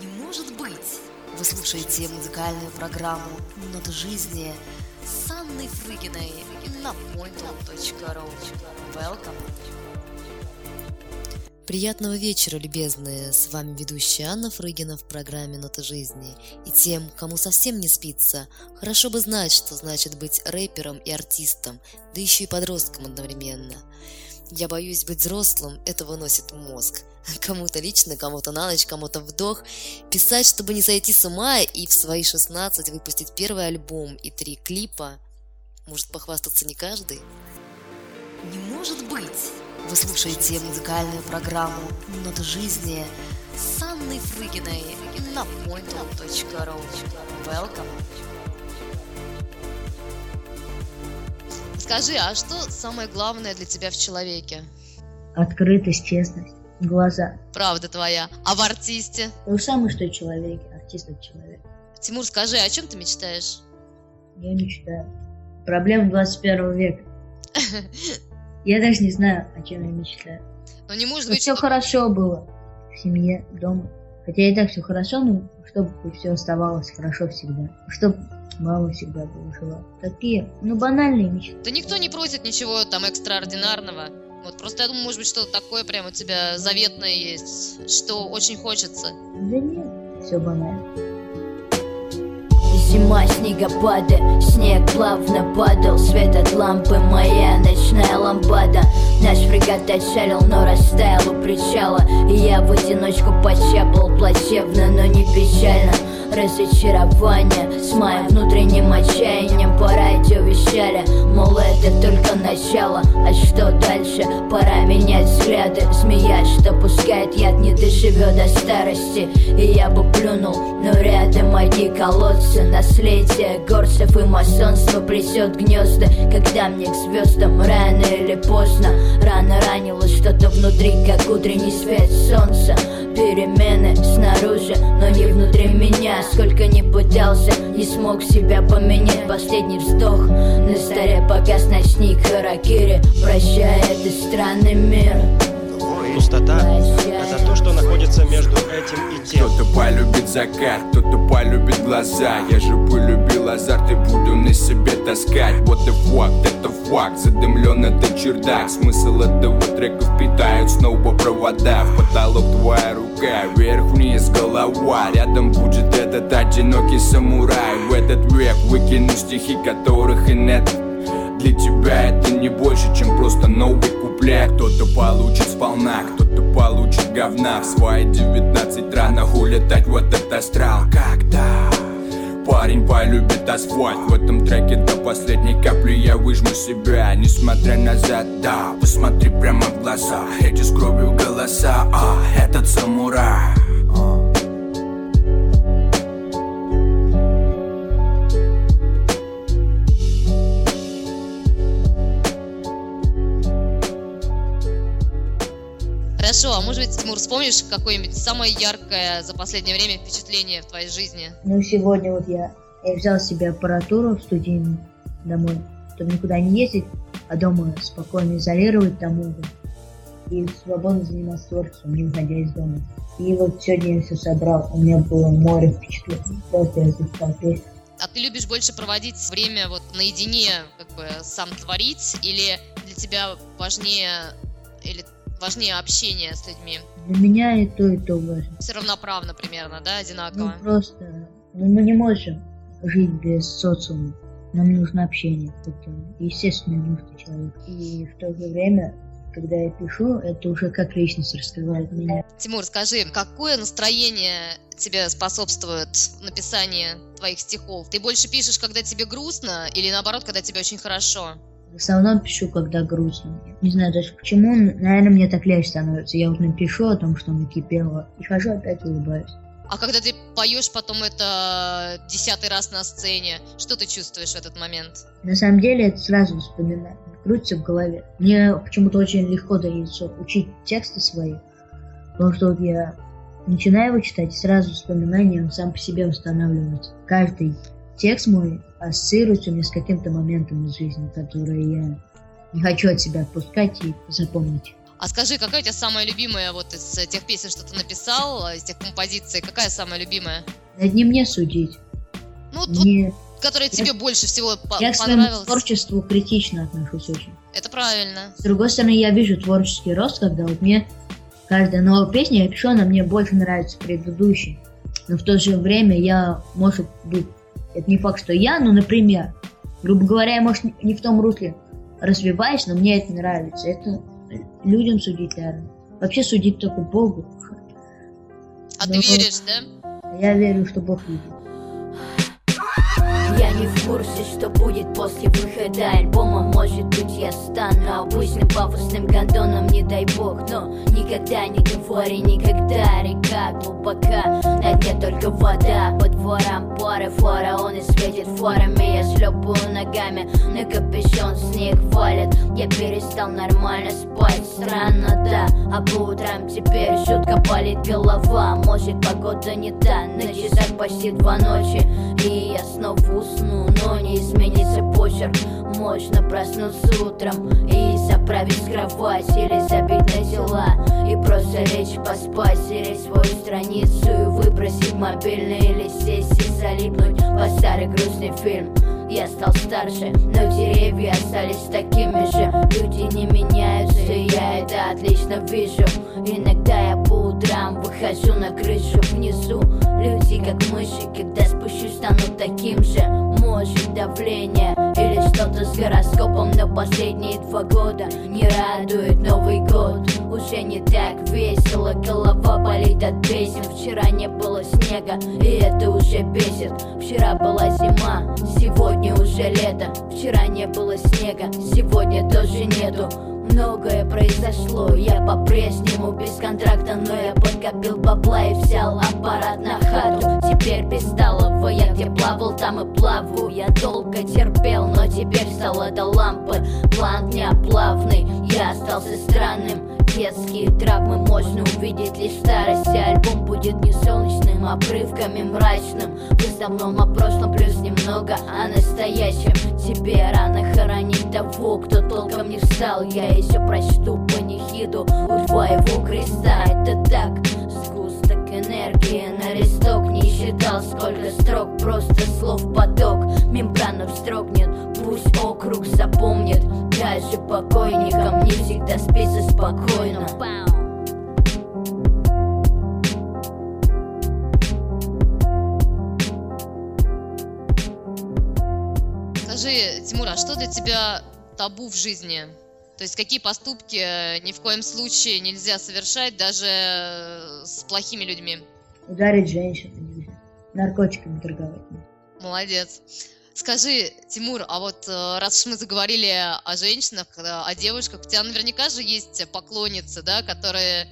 Не может быть! Вы слушаете музыкальную программу «Ноты жизни» с Анной Фрыгиной на pointal.ru. Welcome! Приятного вечера, любезные! С вами ведущая Анна Фрыгина в программе «Ноты жизни». И тем, кому совсем не спится, хорошо бы знать, что значит быть рэпером и артистом, да еще и подростком одновременно. Я боюсь быть взрослым, это выносит мозг. Кому-то лично, кому-то на ночь, кому-то вдох. Писать, чтобы не сойти с ума, и в свои 16 выпустить первый альбом и три клипа. Может похвастаться не каждый? Не может быть! Вы слушаете музыкальную программу «Ноты жизни» с Анной Фрыгиной на pointal.ru. Welcome! Скажи, а что самое главное для тебя в человеке? Открытость, честность, глаза. Правда твоя. А в артисте? Же самое, что человек, артист это человек. Тимур, скажи, о чем ты мечтаешь? Я мечтаю. Проблема 21 века. Я даже не знаю, о чем я мечтаю. Но не может быть, все хорошо было в семье, дома. Хотя и так все хорошо, но чтобы все оставалось хорошо всегда. Чтобы мама всегда жива. Такие, ну, банальные мечты. Да никто не просит ничего там экстраординарного. Вот просто я думаю, может быть, что-то такое прям у тебя заветное есть, что очень хочется. Да нет, все банально. Зима, снегопады, снег плавно падал Свет от лампы, моя ночная лампада Наш фрегат отшарил, но растаял у причала И я в одиночку почапал плачевно, но не печально. Разочарование с моим внутренним отчаянием По радио вещали, мол это только начало. А что дальше? Пора менять взгляды. Змея, что пускает яд, не доживет до старости. И я бы плюнул, но рядом мои колодцы. Наследие горцев и масонство плетет гнезда. Когда мне к звездам рано или поздно Рано ранило что-то внутри, как утренний свет солнца. Перемены снаружи, но не внутри меня. Сколько ни пытался, не смог себя поменять. Последний вздох, на столе погас ночник Харакири Прощай, это странный мир Пустота — это то, что находится между этим и тем. Кто-то полюбит закат, кто-то полюбит глаза. Я же полюбил азарт и буду на себе таскать. Вот the fuck, это факт, задымлен это чердак. Смысл этого трека впитают снова провода. В потолок твоя рука, вверх-вниз голова. Рядом будет этот одинокий самурай. В этот век выкину стихи, которых и нет для тебя это не больше, чем просто новый куплет. Кто-то получит сполна, кто-то получит говна. В свои 19 рано улетать в этот астрал. Когда парень полюбит асфальт? В этом треке до последней капли я выжму себя. Несмотря назад, да, посмотри прямо в глаза. Эти с кровью голоса, а, этот самурай Хорошо, а может быть, Тимур, вспомнишь какое-нибудь самое яркое за последнее время впечатление в твоей жизни? Ну, сегодня вот я, я взял себе аппаратуру студийную домой, чтобы никуда не ездить, а дома спокойно изолировать там угол и свободно заниматься творчеством, не уходя из дома. И вот сегодня я все собрал, у меня было море впечатлений, просто я записал песню. А ты любишь больше проводить время вот наедине, как бы сам творить, или для тебя важнее, или важнее общение с людьми? Для меня и то, и то важно. Все равноправно примерно, да, Ну, одинаково? просто, ну, мы не можем жить без социума. Нам нужно общение. Это естественное нужно человека. И в то же время, когда я пишу, это уже как личность раскрывает меня. Тимур, скажи, какое настроение тебе способствует в написании твоих стихов? Ты больше пишешь, когда тебе грустно, или наоборот, когда тебе очень хорошо? В основном пишу, когда грустно. Не знаю даже почему, наверное, мне так легче становится. Я вот напишу о том, что накипело, и хожу опять улыбаюсь. А когда ты поешь потом это десятый раз на сцене, что ты чувствуешь в этот момент? На самом деле это сразу вспоминаю, крутится в голове. Мне почему-то очень легко дается учить тексты свои, потому что вот я начинаю его читать, и сразу вспоминание, он сам по себе устанавливается. Каждый текст мой ассоциируется у меня с каким-то моментом из жизни, который я не хочу от себя отпускать и запомнить. А скажи, какая у тебя самая любимая вот из тех песен, что ты написал, из тех композиций, какая самая любимая? Это не мне судить. Ну, вот, Мне- которая я- тебе больше всего по- я к своему понравилась. творчеству критично отношусь очень. Это правильно. С другой стороны, я вижу творческий рост, когда вот мне каждая новая песня, я пишу, она мне больше нравится предыдущей. Но в то же время я, может быть, это не факт, что я, но, например, грубо говоря, я, может, не в том русле развиваюсь, но мне это нравится. Это людям судить, наверное. Вообще судить только Богу. А ты Ну, веришь, да? Я верю, что Бог видит. Я не в курсе, что будет после выхода альбома Может быть я стану обычным пафосным гондоном, не дай бог Но никогда не говори никогда, река глубока На дне только вода, по дворам поры Фараоны светит фарами, я шлепаю ногами На капюшон снег валит, я перестал нормально спать Странно, да, а по утрам теперь жутко болит голова. Может погода не та, на часах почти два ночи. И я снова усну, но не изменится почерк Можно проснуться утром и заправить кровать Или забить на дела и просто лечь поспать Стереть свою страницу и выбросить мобильный Или сесть и залипнуть по старый грустный фильм. Я стал старше, но деревья остались такими же. Люди не меняются, я это отлично вижу. Иногда я по утрам выхожу на крышу внизу Люди как мыши, когда спущусь, стану таким же. Может давление или что-то с гороскопом Но последние два года не радует Новый год. Уже не так весело, голова болит от песен Вчера не было снега, и это уже бесит. Вчера была зима, сегодня уже лето. Вчера не было снега, сегодня тоже нету Многое произошло, я по-прежнему без контракта Но я подкопил бабла и взял аппарат на хату. Теперь без столова, я где плавал, там и плаваю. Я долго терпел, но теперь стало до лампы План дня плавный, я остался странным Детские травмы можно увидеть лишь старости Альбом будет не солнечным, а обрывками мрачным. В основном о прошлом плюс немного о настоящем. Тебе рано хоронить того, кто толком не встал. Я еще прочту панихиду у твоего креста. Это так, сгусток энергии на листок Не считал. Сколько строк, просто слов поток. Мембрана вздрогнет, пусть округ запомнит Даже покойникам не всегда спится спокойно Скажи, Тимур, а что для тебя табу в жизни? То есть какие поступки э, ни в коем случае нельзя совершать даже э, с плохими людьми? Ударить женщину нельзя. Наркотиками торговать. Молодец. Скажи, Тимур, а вот э, раз уж мы заговорили о женщинах, э, о девушках, у тебя наверняка же есть поклонницы, да, которые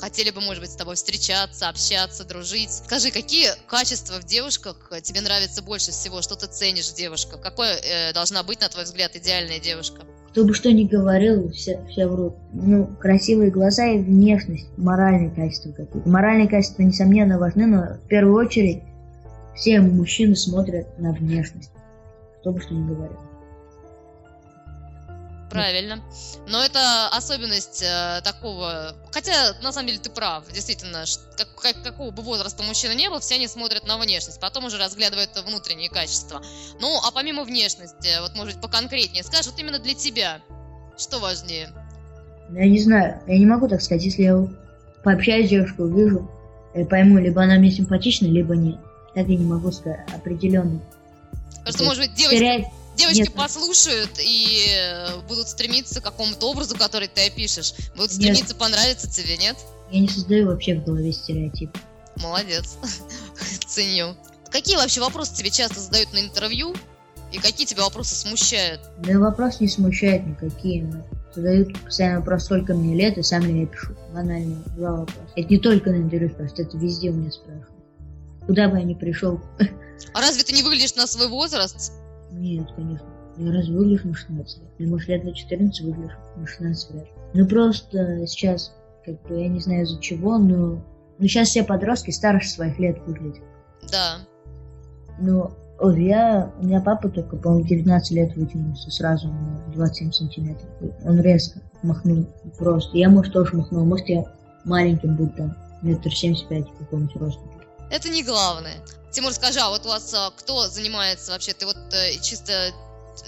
хотели бы, может быть, с тобой встречаться, общаться, дружить. Скажи, какие качества в девушках э, тебе нравятся больше всего? Что ты ценишь в девушках? Какой э, должна быть, на твой взгляд, идеальная девушка? Кто бы что ни говорил, все, все врут. Ну, красивые глаза и внешность, моральные качества какие-то. Моральные качества, несомненно, важны, но в первую очередь все мужчины смотрят на внешность. Кто бы что ни говорил. Правильно. Но это особенность э, такого... Хотя, на самом деле, ты прав. Действительно, как- как- какого бы возраста мужчина не был, все они смотрят на внешность. Потом уже разглядывают внутренние качества. Ну, а помимо внешности, вот, может быть, поконкретнее скажешь, вот именно для тебя, что важнее? Ну, Я не знаю, я не могу так сказать, если я пообщаюсь с девушкой, увижу, я пойму, либо она мне симпатична, либо нет. Так я не могу сказать определенно. Это может быть, девочки, Терять девочки нет. послушают и э, будут стремиться к какому-то образу, который ты опишешь. Будут Нет. стремиться понравиться тебе, нет? Я не создаю вообще в голове стереотип. Молодец. Ценю. Какие вообще вопросы тебе часто задают на интервью? И какие тебя вопросы смущают? Да вопрос не смущает никакие. но Задают постоянно вопрос, сколько мне лет, и сам я пишу. Банальные два вопроса. Это не только на интервью спрашивают, это везде у меня спрашивают. Куда бы я ни пришел, А разве ты не выглядишь на свой возраст? нет, конечно. Я разве выгляжу на 16 лет? Я, может, лет на 14 выгляжу на 16 лет. Ну, просто сейчас, как бы, я не знаю из-за чего, но... Ну, сейчас все подростки старше своих лет выглядят. Да. Ой, я, у меня папа только, по-моему, 19 лет вытянулся сразу на 27 сантиметров. Он резко махнул просто. Я, может, тоже махнул. Может, я маленьким буду там, метр семьдесят пять какой-нибудь рост. Это не главное. Тимур, скажи, а вот у вас а, кто занимается вообще? Ты вот э, чисто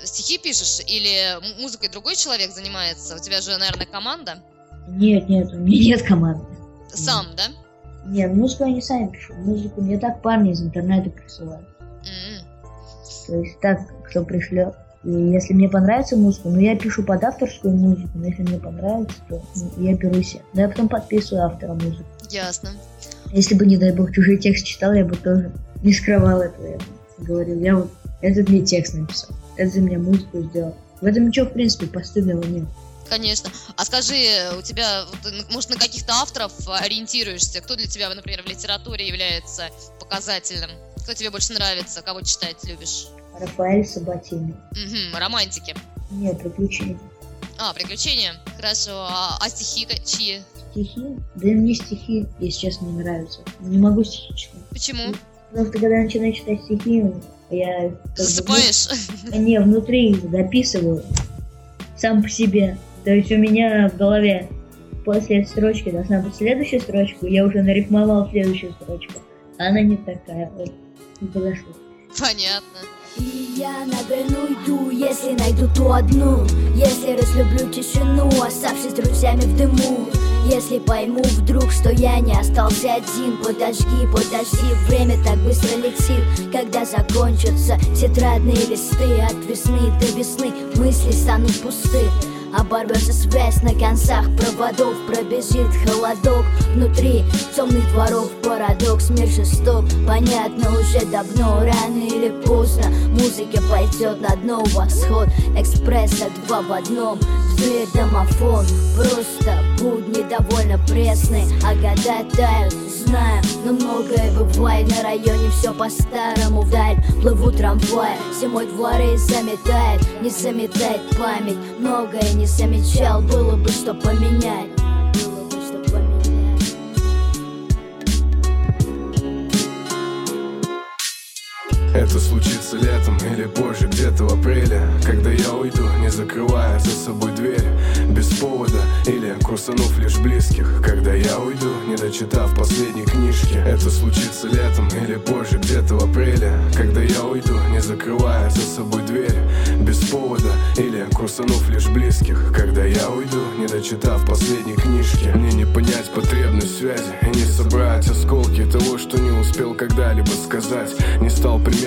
стихи пишешь или музыкой другой человек занимается? У тебя же, наверное, команда? Нет, нет, у меня нет команды. Сам, да? Нет, музыку я не сами пишу. Музыку мне так парни из интернета присылают. М. То есть так, кто пришлет. И если мне понравится музыка, ну я пишу под авторскую музыку, но если мне понравится, то ну, я беру себе. Но я потом подписываю автора музыку. Ясно. Если бы, не дай бог, чужой текст читал, я бы тоже не скрывал этого. Я бы говорил, я вот этот мне текст написал, это за меня музыку сделал. В этом ничего, в принципе, постыдного нет. Конечно. А скажи, у тебя, может, на каких-то авторов ориентируешься? Кто для тебя, например, в литературе является показательным? Кто тебе больше нравится? Кого читать любишь? Рафаэль Сабатини. Мгм, романтики. Нет, приключения. А, приключения. Хорошо. А, а стихи чьи? Стихи? Да и мне стихи, если честно, не нравятся. Не могу стихи читать. Почему? Потому что когда я начинаю читать стихи, я... бы, Засыпаешь? ну, Не, внутри дописываю. Сам по себе. То есть у меня в голове после строчки должна быть следующая строчка, я уже нарифмовал следующую строчку. Она не такая. Вот, не подошла. Понятно. И я на войну иду, если найду ту одну. Если разлюблю тишину, оставшись с друзьями в дыму. Если пойму вдруг, что я не остался один. Подожди, подожди, время так быстро летит. Когда закончатся тетрадные листы От весны до весны мысли станут пусты Оборвется связь на концах проводов Пробежит холодок. Внутри темных дворов Парадокс, мир жесток, понятно уже давно Рано или поздно музыка пойдет на дно. Восход, экспресса два в одном дверь домофон, просто будни довольно пресные А года тают, знаю, но многое бывает На районе все по-старому вдаль. Плывут трамваи, зимой дворы заметает Не заметает память, многое не замечал Было бы что поменять Это случится летом или позже, где-то в апреле Когда я уйду, не закрывая за собой дверь Без повода или курсанув лишь близких. Когда я уйду, не дочитав последней книжки Это случится летом или позже, где-то в апреле Когда я уйду, не закрывая за собой дверь Без повода или курсанув лишь близких. Когда я уйду, не дочитав последней книжки Мне не понять потребность связи И не собрать осколки того, что не успел когда-либо сказать. Не стал примером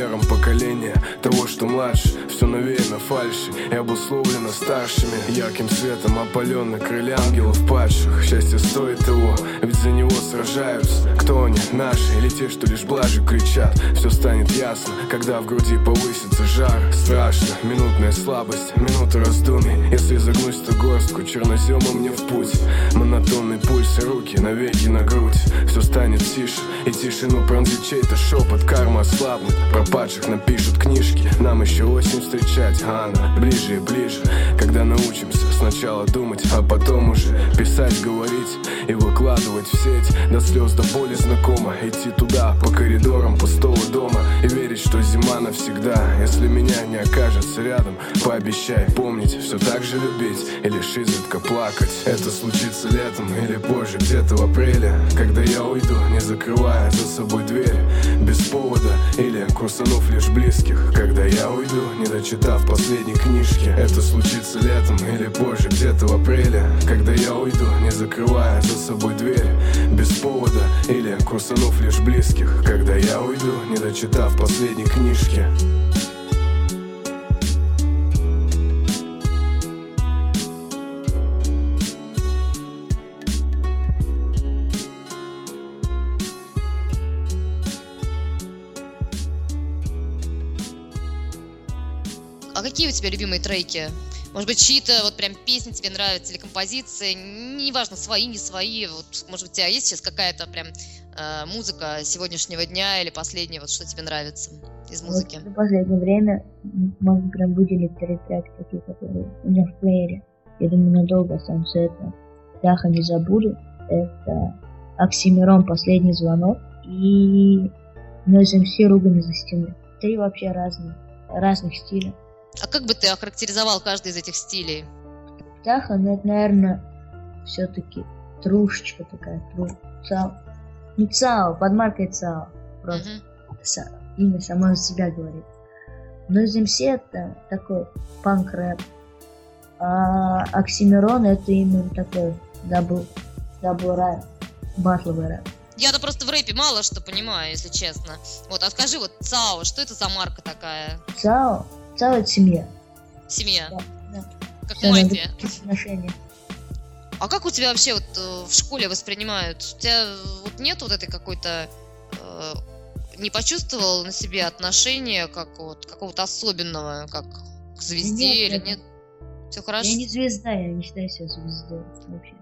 поколения того, что младше. Все навеяно фальши и обусловлено старшими. Ярким светом опалены крылья ангелов падших. Счастье стоит того, ведь за него сражаются. Кто они, наши или те, что лишь блажью кричат? Все станет ясно, когда в груди повысится жар. Страшно, минутная слабость, минута раздумий. Если загнусь то горстку, черноземом мне в путь. Монотонный пульс и руки навеки на грудь. Все станет тише, и тишину пронзит чей-то шепот Карма ослабнет, пропадших напишут книжки. Нам еще осень встречать, а она ближе и ближе. Когда научимся сначала думать, а потом уже Писать, говорить и выкладывать в сеть. До слез, до боли знакомо Идти туда, по коридорам пустого дома. И верить, навсегда. Если меня не окажется рядом Пообещай помнить, все так же любить И лишь изредка плакать. Это случится летом или позже, где-то в апреле Когда я уйду, не закрывая за собой дверь Без повода или курсанув лишь близких. Когда я уйду, не дочитав последней книжки Это случится летом или позже, где-то в апреле Когда я уйду, не закрывая за собой дверь Без повода или курсанув лишь близких. Когда я уйду, не дочитав последней книжки А какие у тебя любимые треки? Может быть, чьи-то вот прям песни тебе нравятся или композиции? Неважно, свои, не свои. Вот, может быть, у тебя есть сейчас какая-то прям э, музыка сегодняшнего дня или последнего, вот что тебе нравится из музыки? Вот в последнее время м, могу прям выделить три трека такие, которые у меня в плеере. Я думаю, надолго останутся. Это Даха не забуду. Это Оксимирон «Последний звонок». И Noize MC «Ругань за стеной». три вообще разные, разных стиля. А как бы ты охарактеризовал каждый из этих стилей? Птаха, ну это, наверное, все-таки трушечка такая, true, ЦАО. Ну, ЦАО, под маркой ЦАО. Просто са- имя само за себя говорит. Noize MC это такой панк-рэп. А Оксимирон это именно такой double, double рэп, батловый рэп. Я-то просто в рэпе мало что понимаю, если честно. Вот, а скажи, вот ЦАО, что это за марка такая? ЦАО, ЦАО это семья. Семья. Да, да. Как на мафия. таких отношениях. А как у тебя вообще вот э, в школе воспринимают? У тебя вот нет вот этой какой-то... э, не почувствовал на себе отношения как вот какого-то особенного, как к звезде нет, или нет. Все хорошо? Я не звезда, я не считаю себя звездой вообще.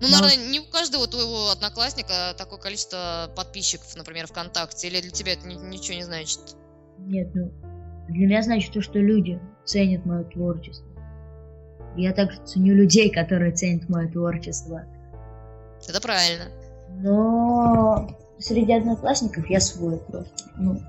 Ну, Но- наверное, не у каждого твоего одноклассника такое количество подписчиков, например, ВКонтакте, или для тебя это ни- ничего не значит? Нет, ну, для меня значит то, что люди ценят мое творчество. Я также ценю людей, которые ценят мое творчество. Это правильно. Но среди одноклассников я свой просто. Ну,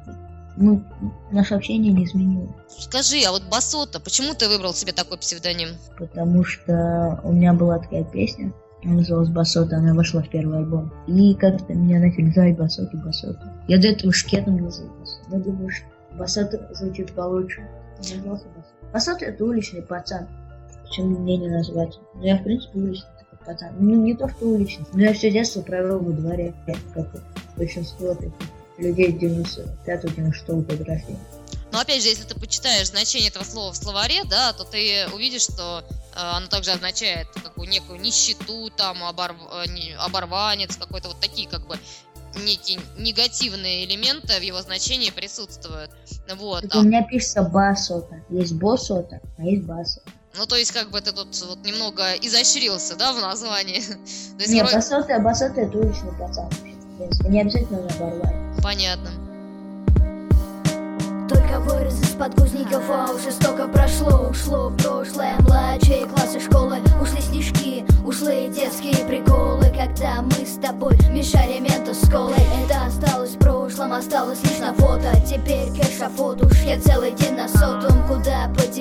мы, наше общение не изменилось. Скажи, а вот Басота, почему ты выбрал себе такой псевдоним? Потому что у меня была такая песня, она называлась Басота, она вошла в первый альбом. И как-то меня начали звать Басота, Басота. Я до этого Шкетом называл Басота. Я думаю, что Басота звучит получше. Басота. Басота это уличный пацан. Почему мне не назвать? Ну, я, в принципе, уличный такой пацан. Ну, не то, что уличный, но я все детство провел во дворе, как большинство таких людей 95-96 года рождения. Но опять же, если ты почитаешь значение этого слова в словаре, да, то ты увидишь, что э, оно также означает какую некую нищету, там, оборв- э, не- оборванец, какой-то вот такие как бы некие негативные элементы в его значении присутствуют. Вот. Так а- у меня пишется Басота. Есть Босота, а есть Басота. Ну, то есть, как бы ты тут вот немного изощрился, да, в названии. То есть, Нет, вроде- Басота, Басота это уличный пацан. Не обязательно оборвать. Понятно. Только вырос из подгузников, а уже столько прошло Ушло в прошлое, младшие классы школы Ушли снежки, ушли детские приколы Когда мы с тобой мешали менту с колой Это осталось в прошлом, осталось лишь на фото Теперь к эшафоту уж я целый день на сотом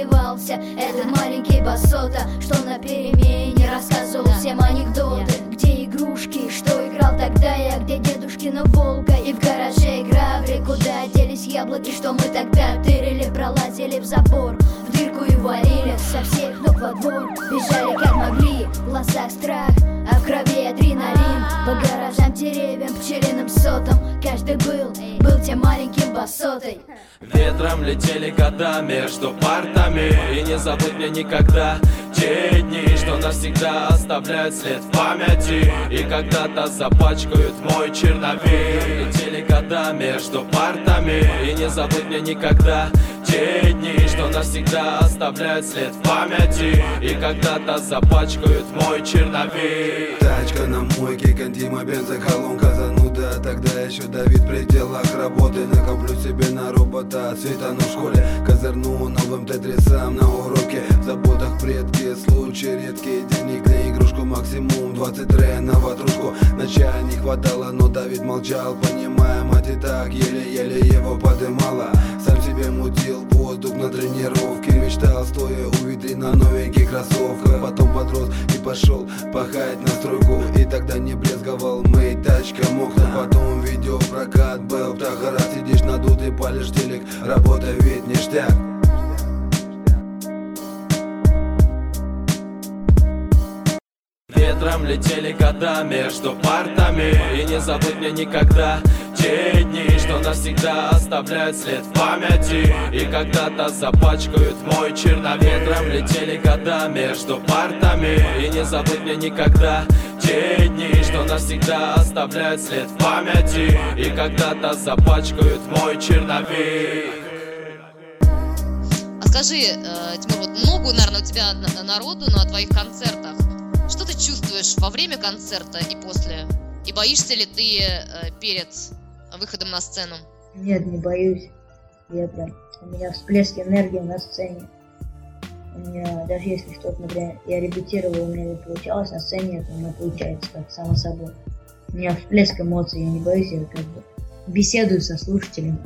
Куда подевался этот маленький басота Что на перемене рассказывал всем анекдоты. Где игрушки, что играл тогда я Где дедушкина Волга. И в гараже граври Куда делись яблоки, что мы тогда тырили Пролазили в забор, в дырку и валили Со всех ног во двор, бежали как могли В глазах страх, а в крови адреналин. По гаражам, деревьям, пчелиным сотам. Каждый был, был тем маленьким басотой Ветром летели года между партами. И не забудь мне никогда те дни Что навсегда оставляют след в памяти. И когда-то запачкают мой черновик. Летели года между партами. И не забудь мне никогда те дни Что навсегда оставляют след в памяти. И когда-то запачкают мой черновик. Тачка на мойке, кантима, бензоколонка зануда Тогда еще Давид в пределах работы Накоплю себе на робота. Цвета, но в школе Козырну новым тетрисам на уроке. В заботах предки, случаи редкие Денег на игрушку максимум. 20 трей на ватрушку На чай не хватало, но Давид молчал Понимая, мать и так еле-еле его подымала. Сам себе мутил воздух на тренировке Мечтал, стоя у витрина новеньких кроссовках. Потом подрос и пошел пахать на стройку И тогда не брезговал мыть палишь телек Работа ведь ништяк. Ветром летели года между партами. И не забудь мне никогда те дни Что навсегда оставляют след в памяти. И когда-то запачкают мой черновик. Ветром летели года между партами. И не забудь мне никогда те дни Что навсегда оставляют след в памяти И когда-то запачкают мой черновик А скажи, э, Тимур, вот много, наверное, у тебя на- народу на твоих концертах. Что ты чувствуешь во время концерта и после? И боишься ли ты э, перед выходом на сцену? Нет, не боюсь. Я прям... У меня всплеск энергии на сцене. У меня, даже если что-то, например, я репетировал, у меня не получалось, на сцене это у меня получается, как само собой. У меня всплеск эмоций, я не боюсь, я как бы беседую со слушателями.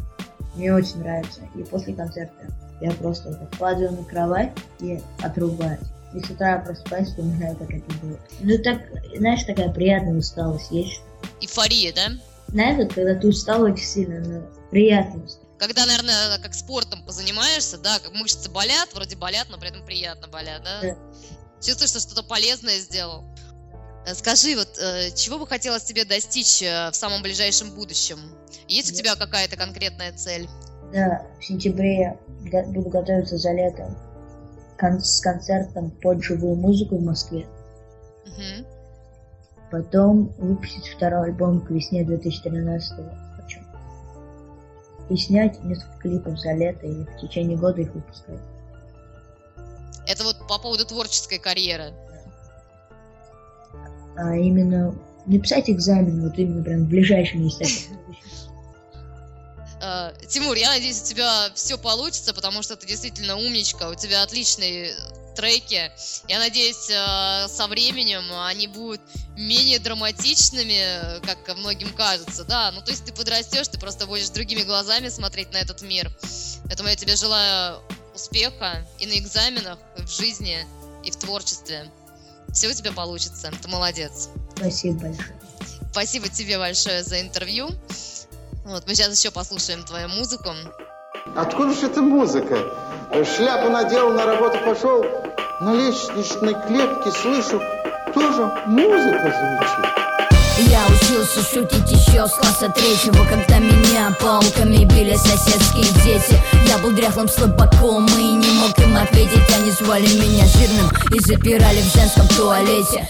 Мне очень нравится. И после концерта я просто вот падаю на кровать и отрубаюсь. И с утра просыпаюсь, вспоминаю, как это было. Ну так, знаешь, такая приятная усталость есть. Эйфория, да? Знаешь, вот когда ты устал очень сильно, но приятно устал. Когда, наверное, как спортом позанимаешься, да, как мышцы болят, вроде болят, но при этом приятно болят, да? Да. Чувствуешь, что что-то полезное сделал. Э, Скажи, вот э, чего бы хотелось тебе достичь э, в самом ближайшем будущем? Есть у тебя какая-то конкретная цель? Да, в сентябре го- буду готовиться за лето кон- с концертом под живую музыку в Москве. Мгм. Потом выпустить второй альбом к весне 2013 хочу. И снять несколько клипов за лето и в течение года их выпускать. Это вот по поводу творческой карьеры. А именно написать экзамен, вот именно прям в ближайшем месте. Э, Тимур, я надеюсь, у тебя все получится, потому что ты действительно умничка, у тебя отличные треки. Я надеюсь, э, со временем они будут менее драматичными, как многим кажется, да. Ну, то есть ты подрастешь, ты просто будешь другими глазами смотреть на этот мир. Поэтому я тебе желаю успеха и на экзаменах, и в жизни, и в творчестве. Все у тебя получится. Ты молодец. Спасибо большое. Спасибо тебе большое за интервью. Вот, мы сейчас еще послушаем твою музыку. Откуда же эта музыка? Шляпу надел, на работу пошел. На лестничной клетке слышу, тоже музыка звучит. Я учился шутить еще с класса третьего Когда меня палками били соседские дети Я был дряхлым слабаком и не мог им ответить Они звали меня жирным и запирали в женском туалете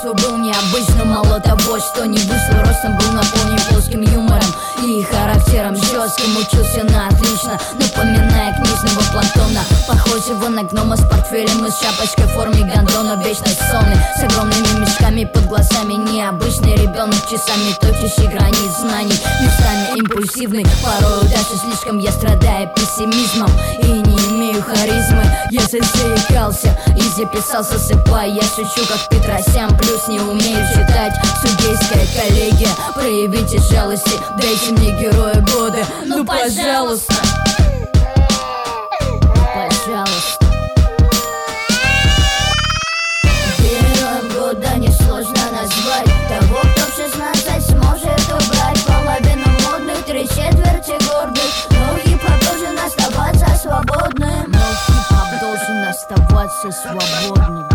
детства был необычным, мало того, что не вышел ростом Был наполнен плоским юмором и характером жестким. Учился на отлично, напоминая книжного Платона. Похожего на гнома с портфелем и с шапочкой в форме гондона. Вечно сонный, с огромными мешками под глазами. Необычный ребенок, часами точащий границ знаний. Местами импульсивный, порою даже слишком Я страдаю пессимизмом и не харизмы. Я заикался и записал засыпая Я шучу как Петросян, плюс не умею читать. Судейская коллегия, проявите жалости Дайте мне героя года, ну Пожалуйста все свободно.